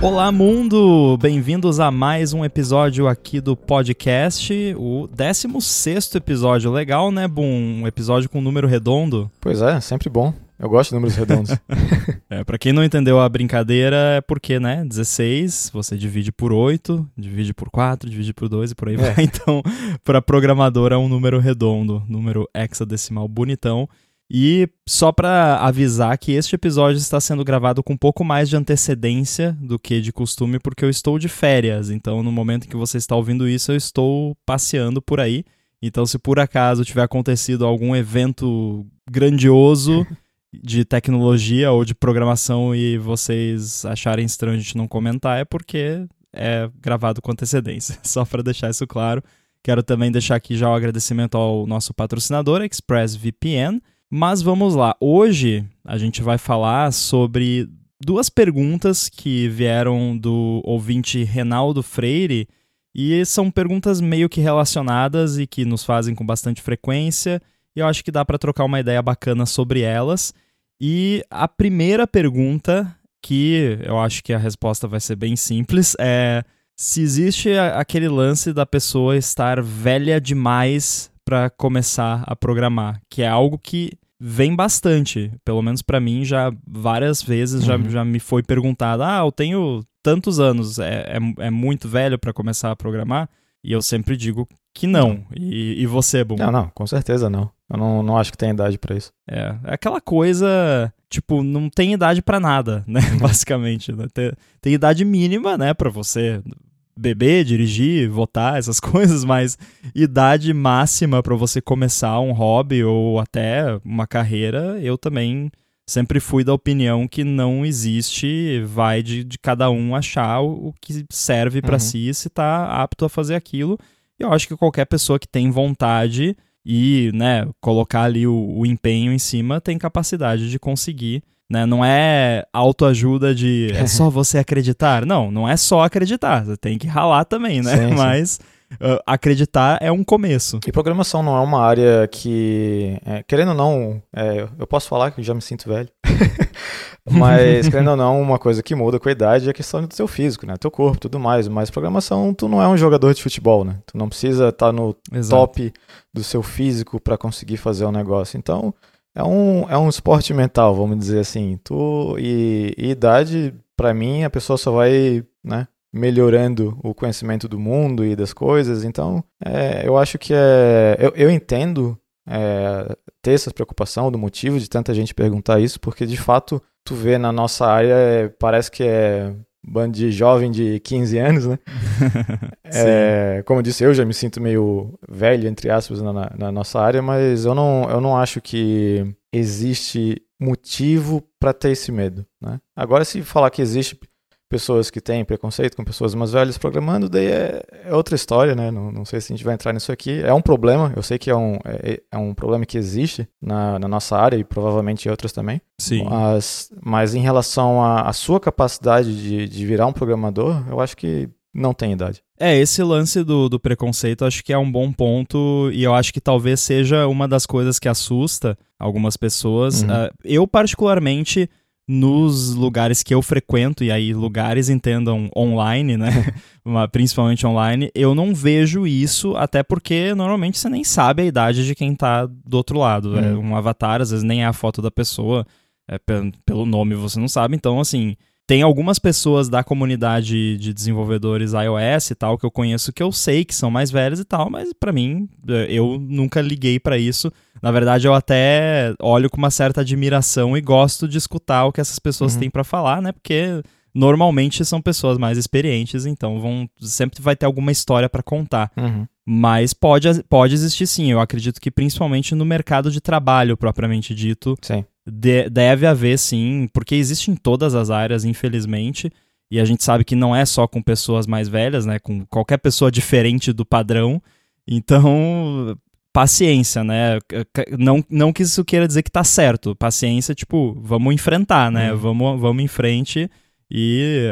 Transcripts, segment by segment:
Olá, mundo! Bem-vindos a mais um episódio aqui do podcast, o 16 episódio. Legal, né, Boom? Um episódio com um número redondo. Pois é, sempre bom. Eu gosto de números redondos. é, pra quem não entendeu a brincadeira, é porque, né, 16, você divide por 8, divide por 4, divide por 2 e por aí é. vai. Então, pra programador é um número redondo, número hexadecimal bonitão. E só para avisar que este episódio está sendo gravado com um pouco mais de antecedência do que de costume, porque eu estou de férias. Então, no momento em que você está ouvindo isso, eu estou passeando por aí. Então, se por acaso tiver acontecido algum evento grandioso de tecnologia ou de programação e vocês acharem estranho a gente não comentar, é porque é gravado com antecedência. Só para deixar isso claro. Quero também deixar aqui já o agradecimento ao nosso patrocinador, ExpressVPN. Mas vamos lá. Hoje a gente vai falar sobre duas perguntas que vieram do ouvinte Renaldo Freire e são perguntas meio que relacionadas e que nos fazem com bastante frequência. E eu acho que dá para trocar uma ideia bacana sobre elas. E a primeira pergunta, que eu acho que a resposta vai ser bem simples, é se existe aquele lance da pessoa estar velha demais para começar a programar, que é algo que vem bastante, pelo menos para mim já várias vezes já, uhum. já me foi perguntado, ah, eu tenho tantos anos, é, é, é muito velho para começar a programar? E eu sempre digo que não. E, e você, Bum? Não, não, com certeza não. Eu não, não acho que tem idade para isso. É, é aquela coisa, tipo, não tem idade para nada, né? Basicamente. Né? Tem, tem idade mínima, né, para você beber, dirigir, votar, essas coisas, mas idade máxima para você começar um hobby ou até uma carreira, eu também sempre fui da opinião que não existe, vai de, de cada um achar o, o que serve para uhum. si, se está apto a fazer aquilo. Eu acho que qualquer pessoa que tem vontade e, né, colocar ali o, o empenho em cima tem capacidade de conseguir né? Não é autoajuda de é só você acreditar. Não, não é só acreditar. Você tem que ralar também, né? Sim, Mas uh, acreditar é um começo. E programação não é uma área que, é, querendo ou não, é, eu posso falar que já me sinto velho. Mas, querendo ou não, uma coisa que muda com a idade é a questão do seu físico, né? Teu corpo, tudo mais. Mas programação, tu não é um jogador de futebol, né? Tu não precisa estar tá no Exato. top do seu físico para conseguir fazer o um negócio. Então, é um, é um esporte mental, vamos dizer assim. Tu, e, e idade, para mim, a pessoa só vai né, melhorando o conhecimento do mundo e das coisas. Então, é, eu acho que é. Eu, eu entendo é, ter essa preocupação do motivo de tanta gente perguntar isso, porque de fato, tu vê na nossa área, é, parece que é bando de jovem de 15 anos, né? é, como eu disse, eu já me sinto meio velho, entre aspas, na, na nossa área, mas eu não, eu não acho que existe motivo para ter esse medo, né? Agora, se falar que existe pessoas que têm preconceito com pessoas mais velhas programando, daí é, é outra história, né? Não, não, sei se a gente vai entrar nisso aqui. É um problema, eu sei que é um, é, é um problema que existe na, na, nossa área e provavelmente em outras também. Sim. Mas, mas em relação à sua capacidade de, de virar um programador, eu acho que não tem idade. É, esse lance do, do preconceito acho que é um bom ponto e eu acho que talvez seja uma das coisas que assusta algumas pessoas. Uhum. Uh, eu, particularmente, nos lugares que eu frequento, e aí lugares entendam online, né? Principalmente online, eu não vejo isso, até porque normalmente você nem sabe a idade de quem tá do outro lado. Uhum. É um avatar, às vezes nem é a foto da pessoa, é pelo nome você não sabe. Então, assim, tem algumas pessoas da comunidade de desenvolvedores iOS e tal que eu conheço que eu sei que são mais velhas e tal, mas para mim, eu nunca liguei para isso na verdade, eu até olho com uma certa admiração e gosto de escutar o que essas pessoas uhum. têm para falar, né? Porque normalmente são pessoas mais experientes, então vão sempre vai ter alguma história para contar. Uhum. Mas pode, pode existir sim. Eu acredito que principalmente no mercado de trabalho, propriamente dito, de, deve haver sim, porque existe em todas as áreas, infelizmente. E a gente sabe que não é só com pessoas mais velhas, né? Com qualquer pessoa diferente do padrão. Então, paciência, né? Não, não que isso queira dizer que tá certo. Paciência, tipo, vamos enfrentar, né? Uhum. Vamos, vamos em frente e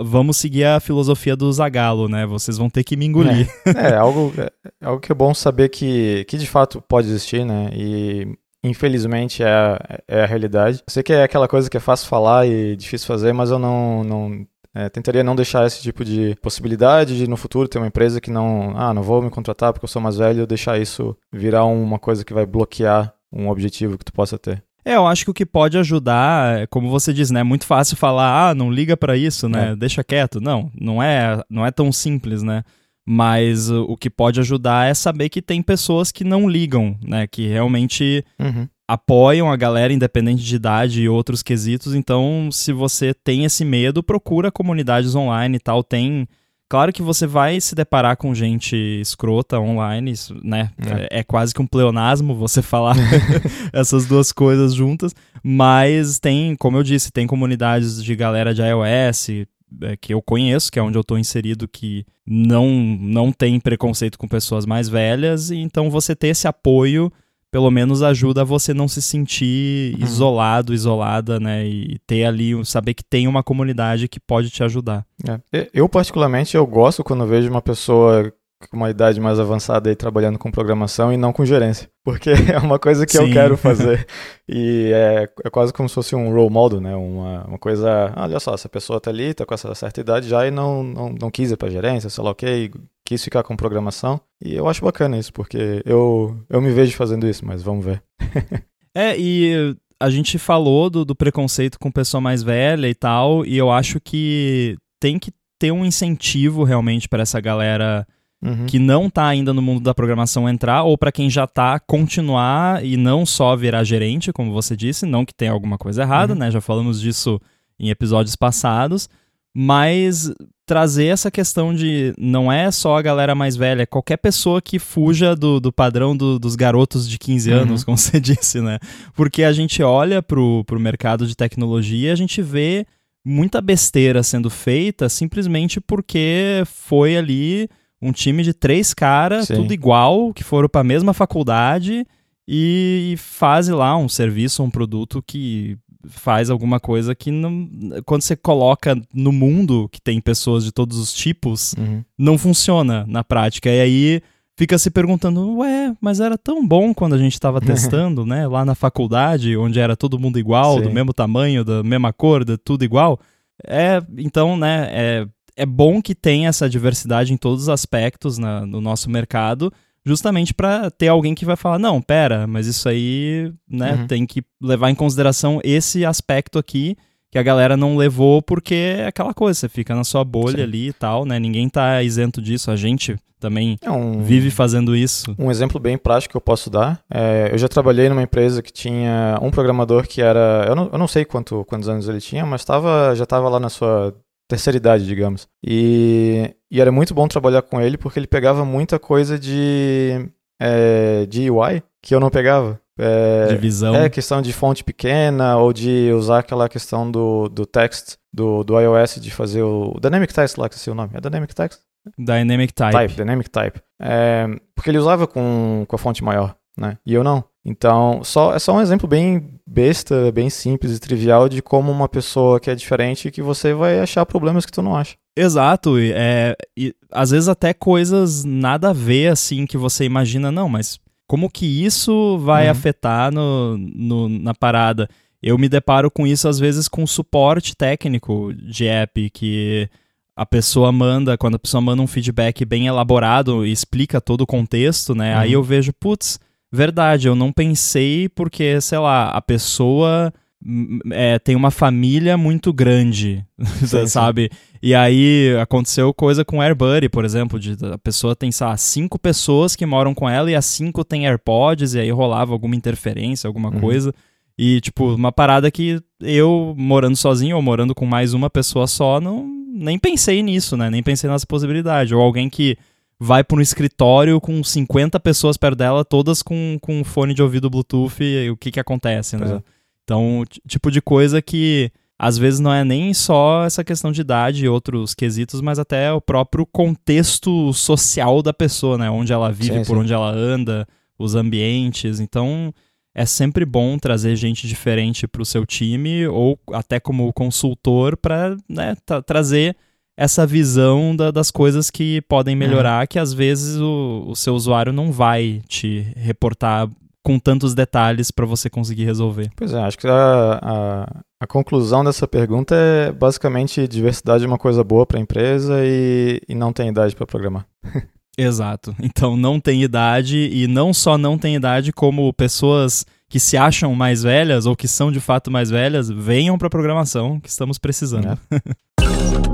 vamos seguir a filosofia do Zagalo, né? Vocês vão ter que me engolir. É, é algo, é, é algo que é bom saber que, que de fato pode existir, né? E infelizmente é, é a realidade. Eu sei que é aquela coisa que é fácil falar e difícil fazer, mas eu não, não É, tentaria não deixar esse tipo de possibilidade de no futuro ter uma empresa que não, ah, não vou me contratar porque eu sou mais velho, deixar isso virar uma coisa que vai bloquear um objetivo que tu possa ter. É, eu acho que o que pode ajudar, como você diz, né, é muito fácil falar, ah, não liga para isso, né, é. deixa quieto. Não, não é, não é tão simples, né? Mas o que pode ajudar é saber que tem pessoas que não ligam, né, que realmente uhum. apoiam a galera independente de idade e outros quesitos. Então, se você tem esse medo, procura comunidades online e tal, tem Claro que você vai se deparar com gente escrota online, isso, né? É. é, quase que um pleonasmo você falar essas duas coisas juntas, mas tem, como eu disse, tem comunidades de galera de iOS é, que eu conheço, que é onde eu estou inserido, que não, não tem preconceito com pessoas mais velhas, e então você ter esse apoio pelo menos ajuda você não se sentir uhum. isolado, isolada, né? E ter ali, saber que tem uma comunidade que pode te ajudar. É. Eu, particularmente, eu gosto quando vejo uma pessoa uma idade mais avançada aí trabalhando com programação e não com gerência. Porque é uma coisa que Sim. eu quero fazer. e é, é, quase como se fosse um role model, né? Uma, uma coisa, ah, olha só, essa pessoa tá ali, tá com essa certa idade já e não, não, não quis ir pra gerência, sei lá o que, quis ficar com programação. E eu acho bacana isso, porque eu, eu me vejo fazendo isso, mas vamos ver. é, e a gente falou do, do preconceito com pessoa mais velha e tal, e eu acho que tem que ter um incentivo realmente para essa galera uhum. que não está ainda no mundo da programação entrar, ou para quem já está continuar e não só virar gerente, como você disse, não que tenha alguma coisa errada, uhum. né? Já falamos disso em episódios passados, mas trazer essa questão de não é só a galera mais velha, é qualquer pessoa que fuja do, do padrão do, dos garotos de 15 uhum. anos, como você disse, né? Porque a gente olha pro, pro mercado de tecnologia e a gente vê muita besteira sendo feita simplesmente porque foi ali um time de três caras, tudo igual, que foram para a mesma faculdade e faz lá um serviço, um produto que faz alguma coisa que não, quando você coloca no mundo que tem pessoas de todos os tipos, uhum. não funciona na prática. E aí fica se perguntando, ué, mas era tão bom quando a gente estava testando, né? Lá na faculdade, onde era todo mundo igual, Sim. do mesmo tamanho, da mesma cor, da, tudo igual. É, então, né, é, é bom que tenha essa diversidade em todos os aspectos na, no nosso mercado, justamente para ter alguém que vai falar, não, pera, mas isso aí, né, uhum. tem que levar em consideração esse aspecto aqui que a galera não levou porque é aquela coisa, você fica na sua bolha Sim. ali e tal, né? Ninguém tá isento disso, a gente também é um, vive fazendo isso. Um exemplo bem prático que eu posso dar, é, eu já trabalhei numa empresa que tinha um programador que era, eu não, eu não sei quanto, quantos anos ele tinha, mas tava, já estava lá na sua terceira idade, digamos. E, e era muito bom trabalhar com ele porque ele pegava muita coisa de, é, de UI que eu não pegava. É, de visão. É, questão de fonte pequena ou de usar aquela questão do, do text do, do iOS de fazer o Dynamic Text lá, que é o nome. É Dynamic Text? Dynamic Type. Type Dynamic Type. É, porque ele usava com, com a fonte maior, né? E eu não. Então, só, é só um exemplo bem besta, bem simples e trivial de como uma pessoa que é diferente que você vai achar problemas que tu não acha. Exato, é, e às vezes até coisas nada a ver assim que você imagina, não, mas como que isso vai uhum. afetar no, no, na parada? Eu me deparo com isso às vezes com suporte técnico de app que a pessoa manda, quando a pessoa manda um feedback bem elaborado e explica todo o contexto, né? Uhum. Aí eu vejo, putz, Verdade, eu não pensei porque, sei lá, a pessoa hum, é, tem uma família muito grande, sim, sabe? Sim. E aí aconteceu coisa com AirBuddy, por exemplo, de, a pessoa tem, sei lá, cinco pessoas que moram com ela e as cinco têm AirPods e aí rolava alguma interferência, alguma uhum. coisa. E, tipo, uma parada que eu, morando sozinho ou morando com mais uma pessoa só, não nem pensei nisso, né? Nem pensei nessa possibilidade. Ou alguém que vai para um escritório com 50 pessoas perto dela, todas com, com fone de ouvido Bluetooth, e o que que acontece, né? É. Então, tipo de coisa que às vezes não é nem só essa questão de idade e outros quesitos, mas até o próprio contexto social da pessoa, né? Onde ela vive, sim, por sim. onde ela anda, os ambientes. Então, é sempre bom trazer gente diferente para o seu time ou até como consultor para né, tra trazer essa visão da, das coisas que podem melhorar, uhum. que às vezes o, o seu usuário não vai te reportar com tantos detalhes para você conseguir resolver. Pois é, acho que a, a, A conclusão dessa pergunta é basicamente diversidade é uma coisa boa para a empresa e, e não tem idade para programar. Exato. Então não tem idade e não só não tem idade, como pessoas que se acham mais velhas ou que são de fato mais velhas, venham para a programação que estamos precisando. É.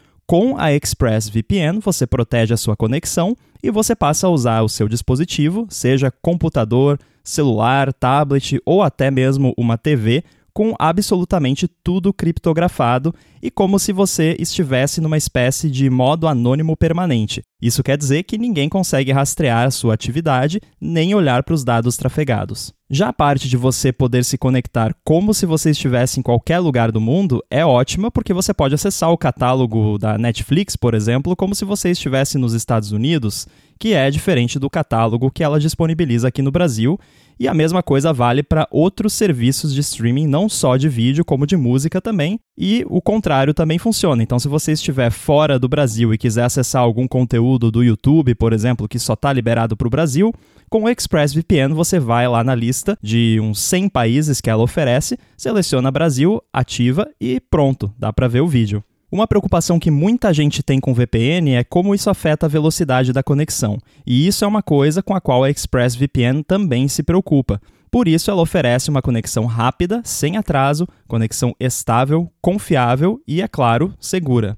Com a ExpressVPN, você protege a sua conexão e você passa a usar o seu dispositivo, seja computador, celular, tablet ou até mesmo uma TV, com absolutamente tudo criptografado e como se você estivesse numa espécie de modo anônimo permanente. Isso quer dizer que ninguém consegue rastrear a sua atividade nem olhar para os dados trafegados. Já a parte de você poder se conectar como se você estivesse em qualquer lugar do mundo é ótima porque você pode acessar o catálogo da Netflix, por exemplo, como se você estivesse nos Estados Unidos, que é diferente do catálogo que ela disponibiliza aqui no Brasil e a mesma coisa vale para outros serviços de streaming, não só de vídeo, como de música também. E o contrário também funciona. Então, se você estiver fora do Brasil e quiser acessar algum conteúdo do YouTube, por exemplo, que só está liberado para o Brasil, com o ExpressVPN você vai lá na lista de uns 100 países que ela oferece, seleciona Brasil, ativa e pronto, dá para ver o vídeo. Uma preocupação que muita gente tem com VPN é como isso afeta a velocidade da conexão, e isso é uma coisa com a qual a ExpressVPN também se preocupa. Por isso, ela oferece uma conexão rápida, sem atraso, conexão estável, confiável e, é claro, segura.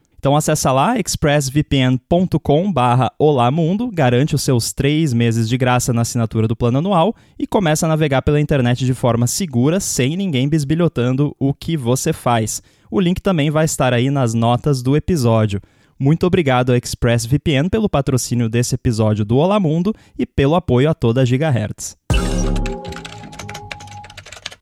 Então acessa lá expressvpn.com barra Olamundo, garante os seus três meses de graça na assinatura do plano anual e começa a navegar pela internet de forma segura, sem ninguém bisbilhotando o que você faz. O link também vai estar aí nas notas do episódio. Muito obrigado ao ExpressVPN pelo patrocínio desse episódio do Olá Mundo e pelo apoio a toda a Gigahertz.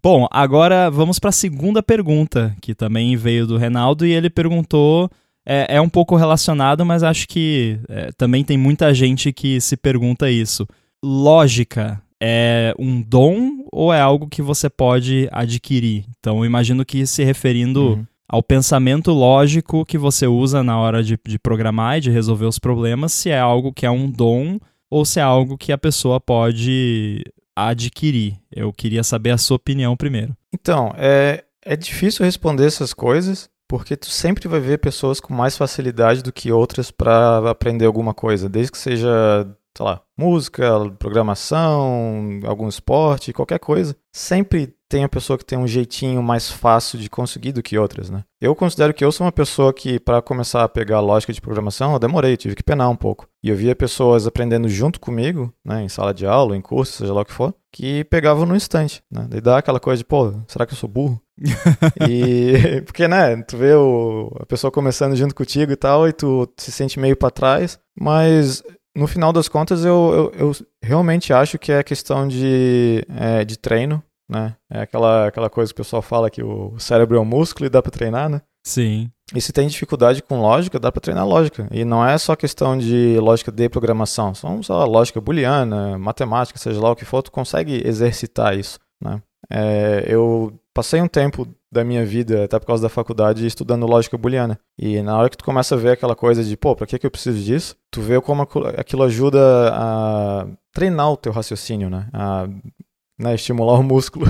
Bom, agora vamos para a segunda pergunta, que também veio do Renaldo, e ele perguntou é, é um pouco relacionado, mas acho que é, também tem muita gente que se pergunta isso. Lógica é um dom ou é algo que você pode adquirir? Então, imagino que se referindo uhum. ao pensamento lógico que você usa na hora de, de programar e de resolver os problemas, se é algo que é um dom ou se é algo que a pessoa pode adquirir. Eu queria saber a sua opinião primeiro. Então, é, é difícil responder essas coisas, porque tu sempre vai ver pessoas com mais facilidade do que outras para aprender alguma coisa, desde que seja, sei lá, música, programação, algum esporte, qualquer coisa. Sempre tem a pessoa que tem um jeitinho mais fácil de conseguir do que outras, né? Eu considero que eu sou uma pessoa que, para começar a pegar a lógica de programação, eu demorei, tive que penar um pouco. E eu via pessoas aprendendo junto comigo, né, em sala de aula, em curso, seja lá o que for, que pegavam no instante, né? Daí dá aquela coisa de, pô, será que eu sou burro? e porque, né, tu vê o, a pessoa começando junto contigo e tal, e tu se sente meio para trás, mas no final das contas eu, eu, eu, realmente acho que é questão de, é, de treino, né? É aquela, aquela coisa que o pessoal fala que o cérebro é um músculo e dá para treinar, né? Sim. E se tem dificuldade com lógica, dá para treinar lógica. E não é só questão de lógica de programação, são só lógica booleana, matemática, seja lá o que for, tu consegue exercitar isso, né? É, eu passei um tempo da minha vida, até por causa da faculdade, estudando lógica booleana. E na hora que tu começa a ver aquela coisa de, pô, pra que, que eu preciso disso? Tu vê como aquilo ajuda a treinar o teu raciocínio, né? A né, estimular o músculo.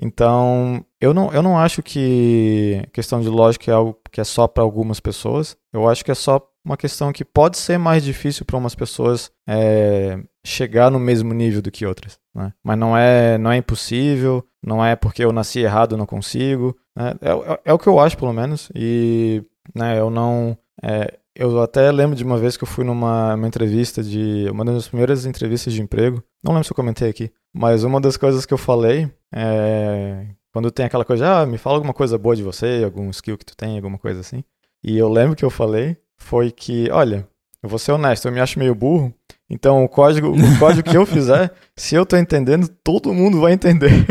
Então, eu não, eu não acho que questão de lógica é algo que é só para algumas pessoas. Eu acho que é só uma questão que pode ser mais difícil para umas pessoas é, chegar no mesmo nível do que outras. Né? Mas não é, não é impossível, não é porque eu nasci errado não consigo. Né? É, é, é, o que eu acho, pelo menos. E né, eu não. É, eu até lembro de uma vez que eu fui numa uma entrevista de. Uma das primeiras entrevistas de emprego. Não lembro se eu comentei aqui. Mas uma das coisas que eu falei é. Quando tem aquela coisa, ah, me fala alguma coisa boa de você, algum skill que tu tem, alguma coisa assim. E eu lembro que eu falei foi que, olha, eu vou ser honesto, eu me acho meio burro, então o código, o código que eu fizer, se eu tô entendendo, todo mundo vai entender.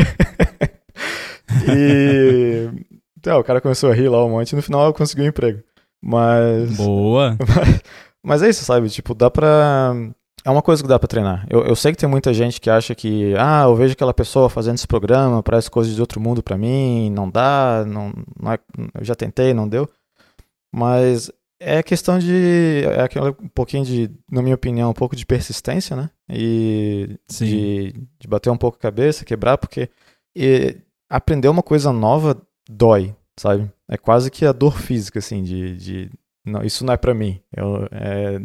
e então, o cara começou a rir lá um monte e no final eu consegui um emprego. Mas. Boa! Mas, mas é isso, sabe? Tipo, dá pra. É uma coisa que dá pra treinar. Eu, eu sei que tem muita gente que acha que, ah, eu vejo aquela pessoa fazendo esse programa, parece coisa de outro mundo pra mim, não dá, não, não é, eu já tentei, não deu. Mas é questão de. É aquele um pouquinho de, na minha opinião, um pouco de persistência, né? E de, de, bater um pouco a cabeça, quebrar, porque e, aprender uma coisa nova dói, sabe? É quase que a dor física, assim, de. de não, isso não é para mim. Eu, é,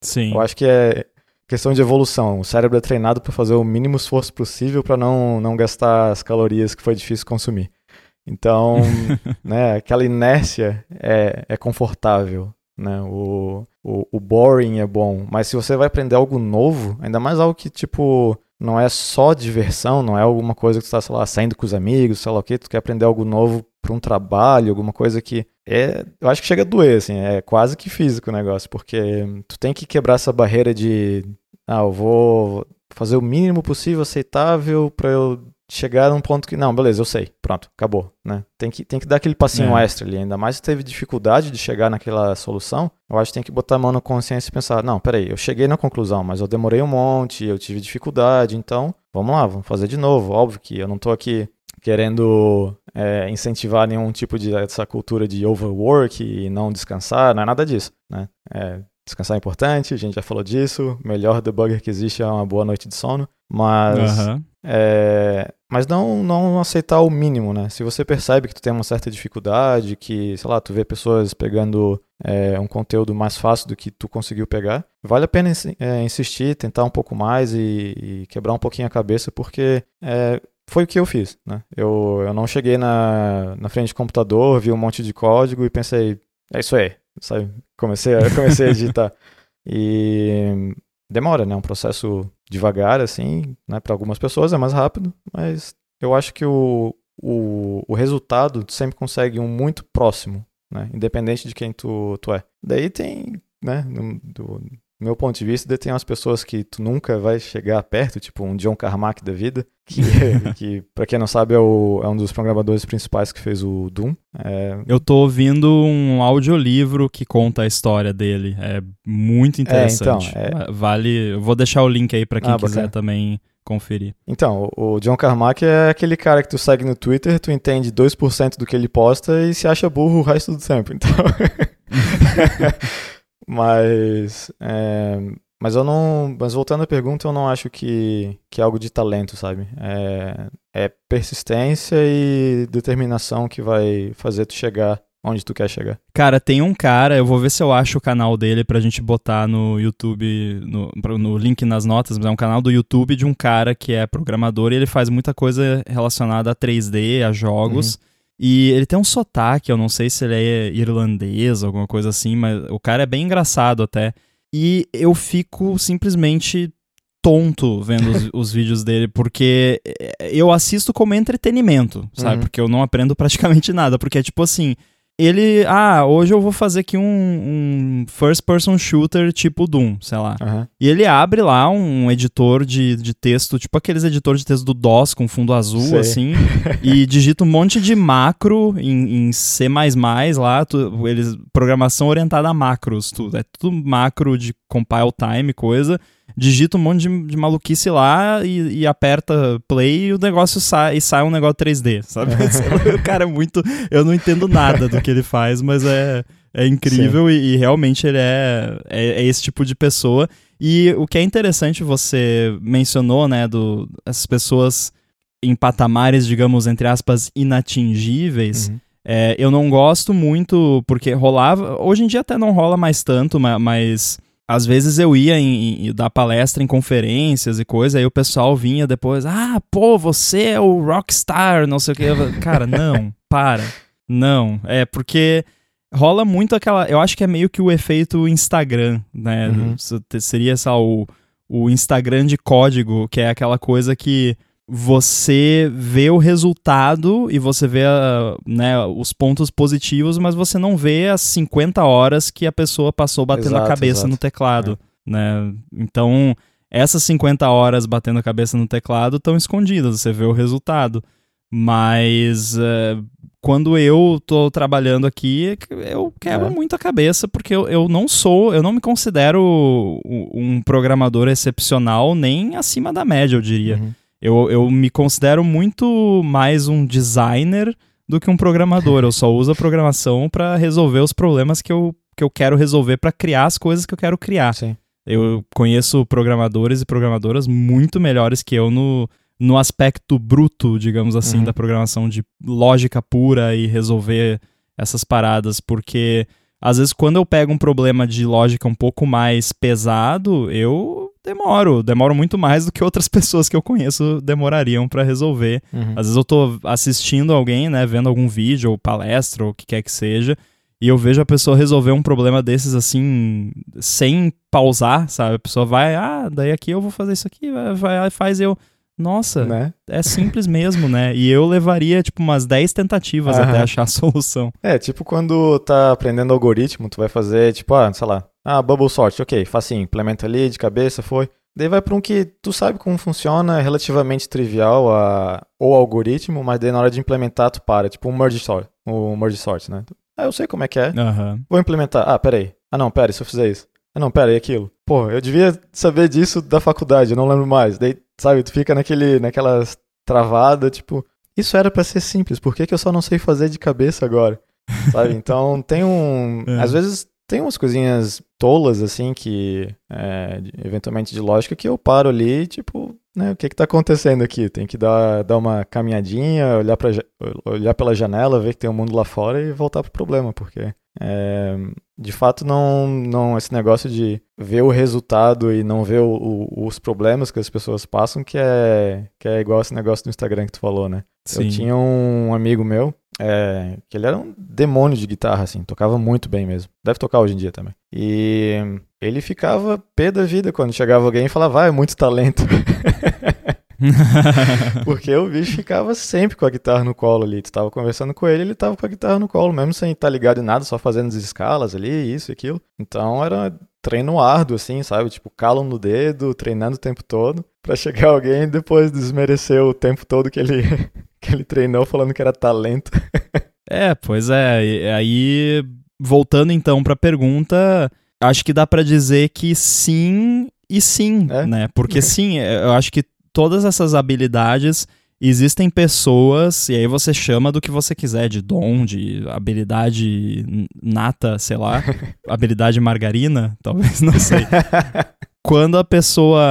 Sim. eu acho que é questão de evolução. O cérebro é treinado para fazer o mínimo esforço possível para não, não gastar as calorias que foi difícil consumir. Então, né, aquela inércia é, é confortável, né? O, o, o boring é bom, mas se você vai aprender algo novo, ainda mais algo que, tipo, não é só diversão, não é alguma coisa que tu tá, sei lá, saindo com os amigos, sei lá o que, tu quer aprender algo novo para um trabalho, alguma coisa que é, eu acho que chega a doer, assim, é quase que físico o negócio, porque tu tem que quebrar essa barreira de, ah, eu vou fazer o mínimo possível aceitável para eu chegar num ponto que, não, beleza, eu sei, pronto, acabou, né? Tem que, tem que dar aquele passinho é. extra ali, ainda mais se teve dificuldade de chegar naquela solução, eu acho que tem que botar a mão na consciência e pensar, não, peraí, eu cheguei na conclusão, mas eu demorei um monte, eu tive dificuldade, então, vamos lá, vamos fazer de novo, óbvio que eu não tô aqui querendo é, incentivar nenhum tipo de essa cultura de overwork e não descansar, não é nada disso, né? É, descansar é importante, a gente já falou disso, melhor debugger que existe é uma boa noite de sono, mas uhum. é, mas não, não aceitar o mínimo, né? Se você percebe que tu tem uma certa dificuldade, que, sei lá, tu vê pessoas pegando é, um conteúdo mais fácil do que tu conseguiu pegar, vale a pena é, insistir, tentar um pouco mais e, e, quebrar um pouquinho a cabeça, porque é, foi o que eu fiz, né? Eu, eu não cheguei na, na frente do computador, vi um monte de código e pensei, é isso aí, sabe? Comecei a, comecei a digitar. E demora, né? É um processo devagar, assim, né? Para algumas pessoas é mais rápido, mas eu acho que o, o, o resultado sempre consegue um muito próximo, né? Independente de quem tu, tu é. Daí tem, né? Do, meu ponto de vista, tem umas pessoas que tu nunca vai chegar perto, tipo um John Carmack da vida, que, que para quem não sabe, é, o, é, um dos programadores principais que fez o Doom. É... Eu tô ouvindo um audiolivro que conta a história dele. É muito interessante. É, então, é... Vale. Eu vou deixar o link aí para quem ah, quiser bacana. também conferir. Então, o John Carmack é aquele cara que tu segue no Twitter, tu entende 2% do que ele posta e se acha burro o resto do tempo. Então. Mas, é, mas eu não. Mas voltando à pergunta, eu não acho que, que é algo de talento, sabe? É, é persistência e determinação que vai fazer tu chegar onde tu quer chegar. Cara, tem um cara, eu vou ver se eu acho o canal dele pra gente botar no YouTube, no, no link nas notas, mas é um canal do YouTube de um cara que é programador e ele faz muita coisa relacionada a 3D, a jogos. Uhum. E ele tem um sotaque, eu não sei se ele é irlandês, alguma coisa assim, mas o cara é bem engraçado até. E eu fico simplesmente tonto vendo os, os vídeos dele, porque eu assisto como entretenimento, sabe? Uhum. Porque eu não aprendo praticamente nada, porque é tipo assim ele, ah, hoje eu vou fazer aqui um, um first person shooter tipo Doom, sei lá. Uhum. E ele abre lá um editor de, de texto, tipo aqueles editores de texto do DOS com fundo azul, sei. assim, e digita um monte de macro em, em C++ lá, tu, eles, programação orientada a macros, tudo, é tudo macro de compile time, coisa, digita um monte de, de maluquice lá e, e, aperta play e o negócio sai e sai um negócio 3D, sabe? o cara é muito. Eu não entendo nada do que ele faz, mas é, é incrível e, e, realmente ele é, é, é, esse tipo de pessoa. E o que é interessante, você mencionou, né, do, essas pessoas em patamares, digamos, entre aspas, inatingíveis. Uhum. É, eu não gosto muito, porque rolava. Hoje em dia até não rola mais tanto, mas às vezes eu ia em, em, dar palestra em conferências e coisa, aí o pessoal vinha depois, ah, pô, você é o rockstar, não sei o que. Cara, não, para. Não, é porque rola muito aquela. Eu acho que é meio que o efeito Instagram, né? Uhum. Seria essa o, o Instagram de código, que é aquela coisa que você vê o resultado e você vê né, os pontos positivos, mas você não vê as 50 horas que a pessoa passou batendo exato, a cabeça exato. no teclado. É. Né? Então, essas 50 horas batendo a cabeça no teclado estão escondidas, você vê o resultado. Mas uh, quando eu tô trabalhando aqui, eu quebro é. muito a cabeça, porque eu, eu não sou, eu não me considero um programador excepcional, nem acima da média, eu diria. Uhum. Eu, eu me considero muito mais um designer do que um programador. eu só uso a programação para resolver os problemas que eu, que eu quero resolver para criar as coisas que eu quero criar. Sim. Eu conheço programadores e programadoras muito melhores que eu no, no aspecto bruto, digamos assim, uhum. da programação de lógica pura e resolver essas paradas, porque às vezes quando eu pego um problema de lógica um pouco mais pesado, eu demoro, demoro muito mais do que outras pessoas que eu conheço demorariam para resolver. Uhum. Às vezes eu tô assistindo alguém, né, vendo algum vídeo ou palestra ou o que quer que seja, e eu vejo a pessoa resolver um problema desses assim, sem pausar, sabe? A pessoa vai, ah, daí aqui eu vou fazer isso aqui, vai, vai faz eu. Nossa, né? é simples mesmo, né? E eu levaria, tipo, umas 10 tentativas Aham. até achar a solução. É, tipo quando tá aprendendo algoritmo, tu vai fazer, tipo, ah, sei lá, ah, bubble sort, ok, facinho, implementa ali, de cabeça, foi. Daí vai para um que tu sabe como funciona, é relativamente trivial a, o algoritmo, mas daí na hora de implementar tu para, tipo um merge sort, um merge sort, né? Ah, eu sei como é que é. Uhum. Vou implementar. Ah, peraí. Ah, não, peraí, se eu fizer isso. Ah, não, peraí, aquilo. Pô, eu devia saber disso da faculdade, eu não lembro mais. Daí, sabe, tu fica naquele, naquelas travada, tipo, isso era para ser simples, por que, que eu só não sei fazer de cabeça agora? sabe? Então, tem um. É. Às vezes tem umas coisinhas tolas, assim, que. É, eventualmente de lógica, que eu paro ali, tipo, né, o que está acontecendo aqui? Tem que dar, dar uma caminhadinha, olhar, pra, olhar pela janela, ver que tem um mundo lá fora e voltar pro problema, porque é, de fato não, não esse negócio de ver o resultado e não ver o, o, os problemas que as pessoas passam que é, que é igual esse negócio do Instagram que tu falou, né? Sim. Eu tinha um amigo meu é, que ele era um demônio de guitarra, assim, tocava muito bem mesmo. Deve tocar hoje em dia também. E ele ficava pé da vida quando chegava alguém e falava, ah, é muito talento. Porque o bicho ficava sempre com a guitarra no colo ali. Tu tava conversando com ele, ele tava com a guitarra no colo, mesmo sem estar ligado em nada, só fazendo as escalas ali, isso e aquilo. Então era treino árduo, assim, sabe? Tipo, calo no dedo, treinando o tempo todo, para chegar alguém e depois desmerecer o tempo todo que ele, que ele treinou falando que era talento. é, pois é. Aí, voltando então pra pergunta, acho que dá para dizer que sim e sim, é? né? Porque sim, eu acho que todas essas habilidades existem pessoas, e aí você chama do que você quiser, de dom, de habilidade nata, sei lá, habilidade margarina, talvez, não sei. Quando a pessoa.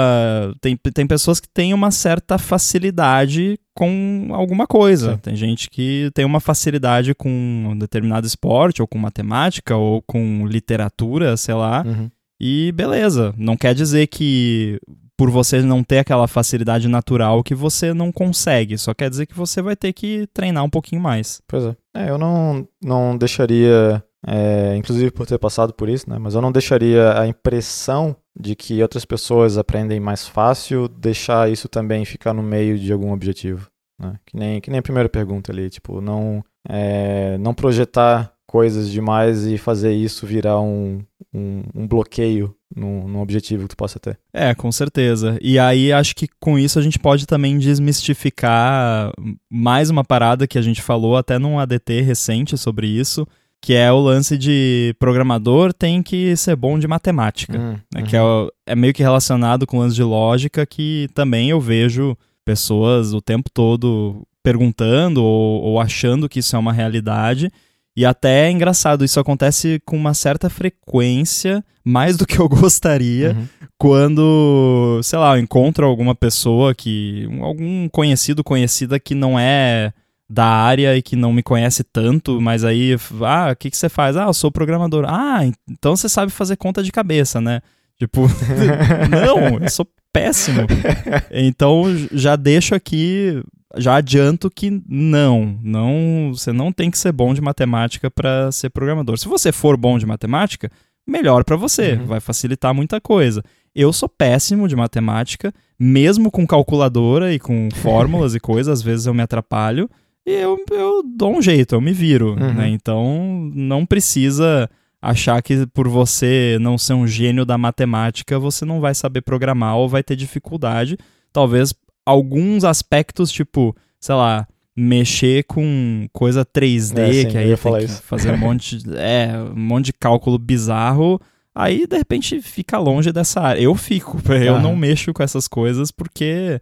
Tem, tem pessoas que têm uma certa facilidade com alguma coisa. Sim. Tem gente que tem uma facilidade com um determinado esporte, ou com matemática, ou com literatura, sei lá. Uhum. E beleza. Não quer dizer que por você não ter aquela facilidade natural que você não consegue. Só quer dizer que você vai ter que treinar um pouquinho mais. Pois é. é eu não, não deixaria, é, inclusive por ter passado por isso, né? Mas eu não deixaria a impressão de que outras pessoas aprendem mais fácil, deixar isso também ficar no meio de algum objetivo. Né? Que, nem, que nem a primeira pergunta ali, tipo, não, é, não projetar coisas demais e fazer isso virar um, um, um bloqueio num, num, objetivo que tu possa ter. É, com certeza. E aí acho que com isso a gente pode também desmistificar mais uma parada que a gente falou até num ADT recente sobre isso, que é o lance de programador tem que ser bom de matemática, hum, né, uhum. que é, é meio que relacionado com o lance de lógica que também eu vejo pessoas o tempo todo perguntando ou, ou achando que isso é uma realidade e até é engraçado, isso acontece com uma certa frequência, mais do que eu gostaria, uhum. quando, sei lá, eu encontro alguma pessoa que. algum conhecido, conhecida que não é da área e que não me conhece tanto, mas aí, ah, o que, que você faz? Ah, eu sou programador. Ah, então você sabe fazer conta de cabeça, né? Tipo, não, eu sou péssimo. Então já deixo aqui já adianto que não, não, você não tem que ser bom de matemática para ser programador. Se você for bom de matemática, melhor para você, uhum. vai facilitar muita coisa. Eu sou péssimo de matemática, mesmo com calculadora e com fórmulas e coisas, às vezes eu me atrapalho e eu, eu dou um jeito, eu me viro, uhum. né? Então não precisa achar que por você não ser um gênio da matemática, você não vai saber programar ou vai ter dificuldade. Talvez alguns aspectos, tipo, sei lá, mexer com coisa 3D, é, sim, que aí tem que fazer um monte, de, é, um monte de cálculo bizarro, aí de repente fica longe dessa área. Eu fico, eu não mexo com essas coisas porque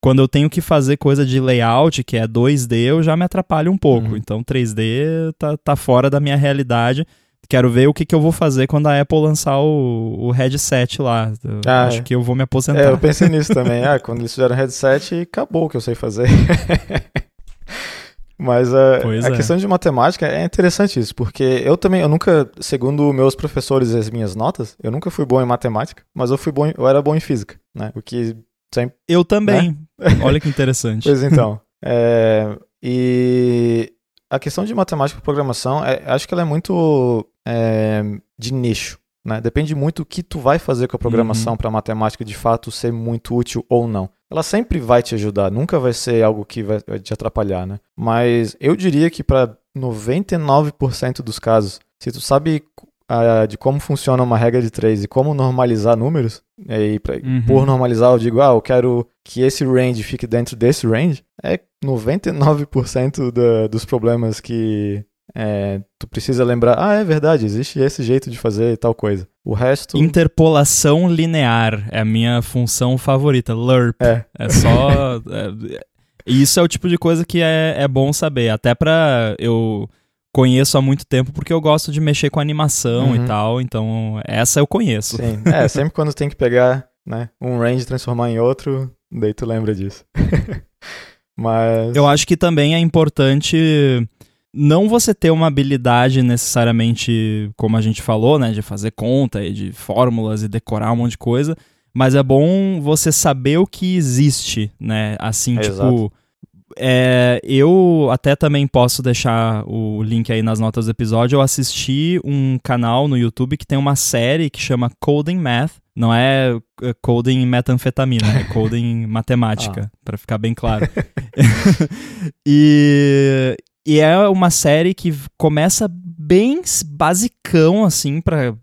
quando eu tenho que fazer coisa de layout, que é 2D, eu já me atrapalho um pouco. Uhum. Então 3D tá, tá fora da minha realidade. Quero ver o que, que eu vou fazer quando a Apple lançar o, o headset lá. Ah, acho é. que eu vou me aposentar. É, eu pensei nisso também. Ah, quando eles fizeram o headset, acabou o que eu sei fazer. Mas a, a é. questão de matemática é interessante isso, porque eu também, eu nunca, segundo meus professores e as minhas notas, eu nunca fui bom em matemática, mas eu fui bom, eu era bom em física, né? O que sempre. Eu também. Né? Olha que interessante. pois então. É, e a questão de matemática e programação, é, acho que ela é muito é, de nicho. Né? Depende muito do que tu vai fazer com a programação uhum. para a matemática de fato ser muito útil ou não. Ela sempre vai te ajudar, nunca vai ser algo que vai te atrapalhar, né? Mas eu diria que para 99% dos casos, se tu sabe uh, de como funciona uma regra de três e como normalizar números, e pra, uhum. por normalizar eu digo, ah, eu quero que esse range fique dentro desse range, é 99% da, dos problemas que é, tu precisa lembrar, ah, é verdade, existe esse jeito de fazer tal coisa. O resto. Interpolação linear é a minha função favorita, LERP. É, é só. é, isso é o tipo de coisa que é, é bom saber. Até pra. Eu conheço há muito tempo porque eu gosto de mexer com animação uhum. e tal, então essa eu conheço. Sim, é, sempre quando tem que pegar né, um range e transformar em outro, daí tu lembra disso. Mas. Eu acho que também é importante não você ter uma habilidade necessariamente, como a gente falou, né, de fazer conta e de fórmulas e decorar um monte de coisa, mas é bom você saber o que existe, né? Assim, é tipo, é, eu até também posso deixar o link aí nas notas do episódio. Eu assisti um canal no YouTube que tem uma série que chama Coding Math. Não é, é coding metanfetamina, é coding matemática, ah. para ficar bem claro. e, e é uma série que começa bem basicão, assim, pra.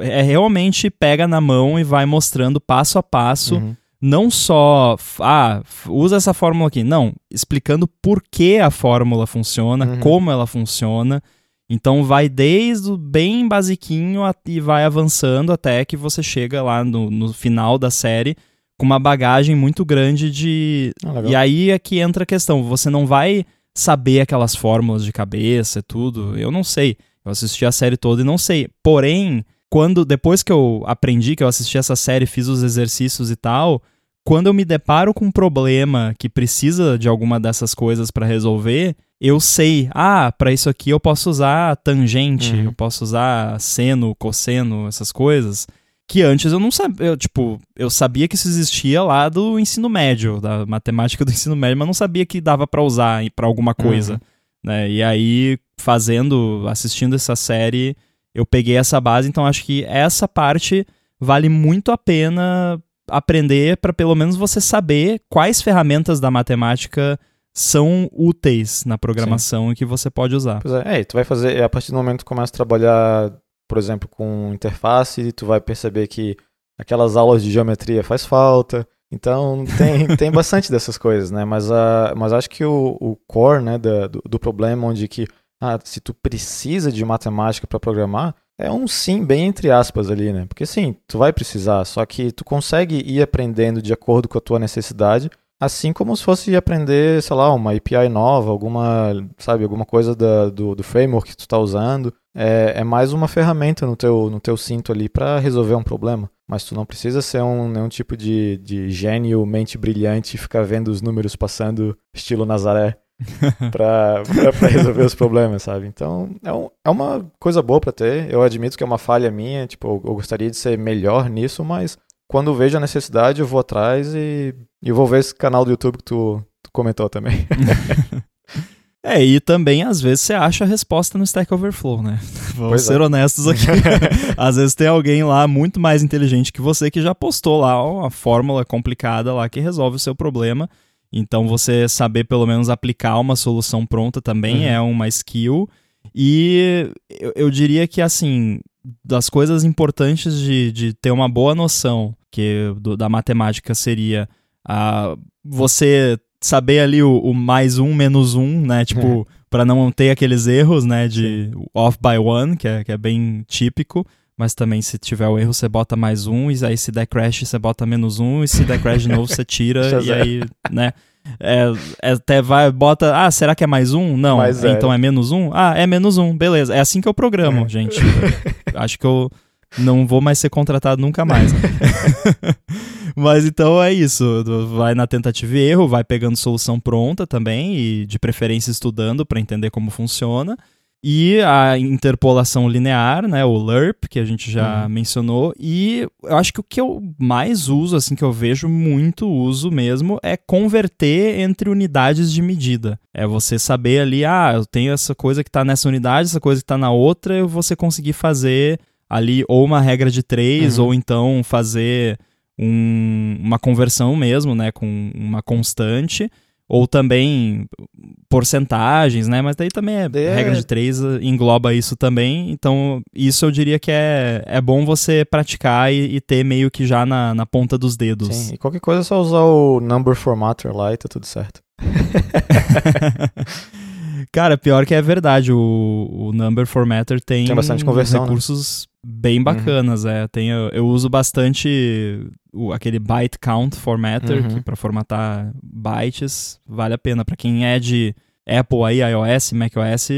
É realmente pega na mão e vai mostrando passo a passo. Uhum. Não só, ah, usa essa fórmula aqui. Não, explicando por que a fórmula funciona, uhum. como ela funciona. Então vai desde o bem basiquinho e vai avançando até que você chega lá no, no final da série com uma bagagem muito grande de. Ah, e aí é que entra a questão. Você não vai saber aquelas fórmulas de cabeça e tudo. Eu não sei. Eu assisti a série toda e não sei. Porém, quando depois que eu aprendi que eu assisti essa série, fiz os exercícios e tal, quando eu me deparo com um problema que precisa de alguma dessas coisas para resolver, eu sei, ah, para isso aqui eu posso usar tangente, uhum. eu posso usar seno, cosseno, essas coisas que antes eu não sabia, eu, tipo, eu sabia que isso existia lá do ensino médio, da matemática do ensino médio, mas não sabia que dava para usar para alguma coisa, uhum. né? E aí fazendo, assistindo essa série, eu peguei essa base, então acho que essa parte vale muito a pena aprender para pelo menos você saber quais ferramentas da matemática são úteis na programação Sim. e que você pode usar. Pois é, é, tu vai fazer, a partir do momento que começa a trabalhar por exemplo, com interface, tu vai perceber que aquelas aulas de geometria faz falta. Então tem, tem bastante dessas coisas, né? Mas, uh, mas acho que o, o core né, da, do, do problema onde que ah, se tu precisa de matemática para programar, é um sim bem entre aspas ali, né? Porque sim, tu vai precisar, só que tu consegue ir aprendendo de acordo com a tua necessidade Assim como se fosse aprender, sei lá, uma API nova, alguma, sabe, alguma coisa da, do, do framework que tu está usando. É, é mais uma ferramenta no teu, no teu cinto ali para resolver um problema. Mas tu não precisa ser um, nenhum tipo de, de gênio, mente brilhante e ficar vendo os números passando estilo Nazaré para resolver os problemas, sabe? Então, é, um, é uma coisa boa para ter. Eu admito que é uma falha minha, tipo, eu, eu gostaria de ser melhor nisso, mas quando vejo a necessidade, eu vou atrás e, e vou ver esse canal do YouTube que tu, tu comentou também. É, e também às vezes você acha a resposta no Stack Overflow, né? Vamos pois ser é. honestos aqui. às vezes tem alguém lá muito mais inteligente que você que já postou lá uma fórmula complicada lá que resolve o seu problema. Então você saber pelo menos aplicar uma solução pronta também uhum. é uma skill. E eu, eu, diria que assim, das coisas importantes de, de ter uma boa noção que do, da matemática seria a, você saber ali o, o, mais um, menos um, né? Tipo, é. para não ter aqueles erros, né? De Sim. off by one, que é, que é bem típico. Mas também, se tiver o erro, você bota mais um. E aí, se der crash, você bota menos um. E se der crash de novo, você tira. e aí, né? É, é, até vai, bota. Ah, será que é mais um? Não. Mais então é menos um? Ah, é menos um. Beleza. É assim que eu programo, é. gente. Acho que eu não vou mais ser contratado nunca mais. Mas então é isso. Vai na tentativa e erro, vai pegando solução pronta também e de preferência estudando para entender como funciona. E a interpolação linear, né, o LERP, que a gente já uhum. mencionou. E eu acho que o que eu mais uso, assim, que eu vejo muito uso mesmo, é converter entre unidades de medida. É você saber ali, ah, eu tenho essa coisa que está nessa unidade, essa coisa que está na outra, e você conseguir fazer ali ou uma regra de três, uhum. ou então fazer um, uma conversão mesmo, né, com uma constante, ou também porcentagens, né, mas daí também é, é. regra de três, engloba isso também, então isso eu diria que é, é bom você praticar e, e ter meio que já na, na ponta dos dedos. Sim, e qualquer coisa é só usar o number formatter lá e tá tudo certo. Cara, pior que é verdade, o, o Number Formatter tem, tem bastante conversão, né? recursos né? Bem uhum. bacanas, uhum. é. Tem, eu, eu, uso bastante o, aquele Byte Count Formatter, uhum. que para formatar bytes, vale a pena. para quem é de Apple aí, iOS, macOS,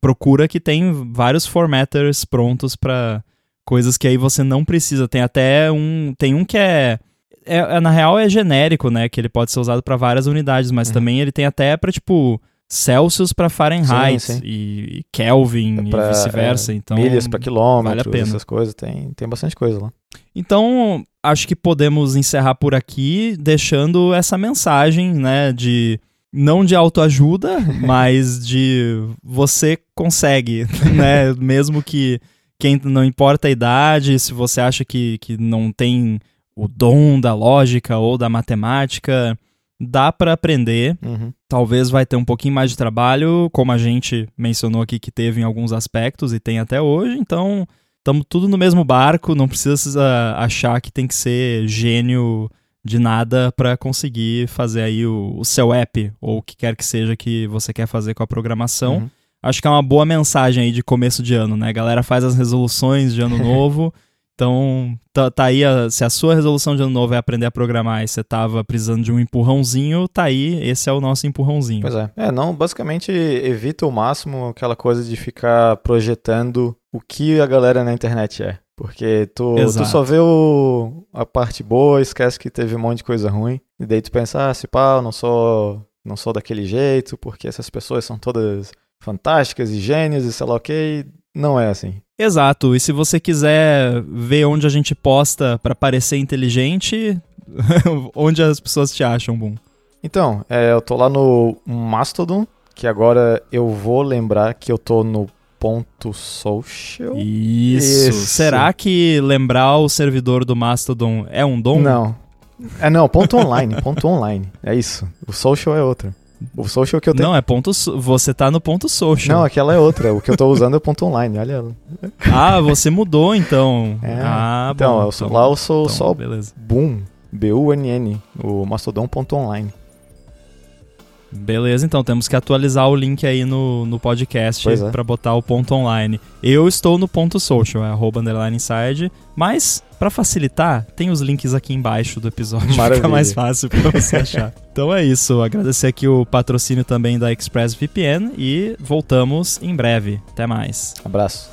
procura que tem vários formatters prontos para coisas que aí você não precisa. Tem até um, tem um que é é, é na real é genérico, né? Que ele pode ser usado para várias unidades, mas uhum. também ele tem até para tipo Celsius para Fahrenheit sim, sim. E, Kelvin é pra, e vice-versa. É, então, milhas para quilômetros, vale a pena. essas coisas, tem, tem bastante coisa lá. Então, acho que podemos encerrar por aqui, deixando essa mensagem, né, de não de autoajuda, mas de você consegue, né, mesmo que quem não importa a idade, se você acha que, que não tem o dom da lógica ou da matemática, dá para aprender. Uhum. Talvez vai ter um pouquinho mais de trabalho, como a gente mencionou aqui que teve em alguns aspectos e tem até hoje. Então, estamos tudo no mesmo barco, não precisa achar que tem que ser gênio de nada para conseguir fazer aí o, o, seu app ou o que quer que seja que você quer fazer com a programação. Uhum. Acho que é uma boa mensagem aí de começo de ano, né? A galera faz as resoluções de ano novo então, tá, tá aí, a, se a sua resolução de ano novo é aprender a programar e você tava precisando de um empurrãozinho, tá aí, esse é o nosso empurrãozinho. Pois é. É, não, basicamente evita o máximo aquela coisa de ficar projetando o que a galera na internet é. Porque tu, tu só vê o, a parte boa, esquece que teve um monte de coisa ruim. E daí tu pensa, ah, se pá, eu não sou, não sou daquele jeito, porque essas pessoas são todas fantásticas e gênios e sei lá o que. Não é assim. Exato. E se você quiser ver onde a gente posta para parecer inteligente, onde as pessoas te acham, Boom? Então, é, eu tô lá no Mastodon, que agora eu vou lembrar que eu tô no ponto social. Isso. Isso. Será que lembrar o servidor do Mastodon é um dom? Não. É não, ponto online, ponto online. É isso. O social é outro. O social que eu tenho. Não, é ponto. Você tá no ponto social. Não, aquela é outra. O que eu tô usando é o ponto online, olha ela. Ah, você mudou então. É. Ah, então, bom, eu sou, então, lá eu sou então, só beleza. Boom, B-U-N-N, o mastodon.online. Beleza, então temos que atualizar o link aí no, no podcast é. para botar o ponto online. Eu estou no ponto social, é arroba underline inside, mas para facilitar, tem os links aqui embaixo do episódio, Maravilha. fica mais fácil para você achar. então é isso, agradecer aqui o patrocínio também da ExpressVPN e voltamos em breve. Até mais. Abraço.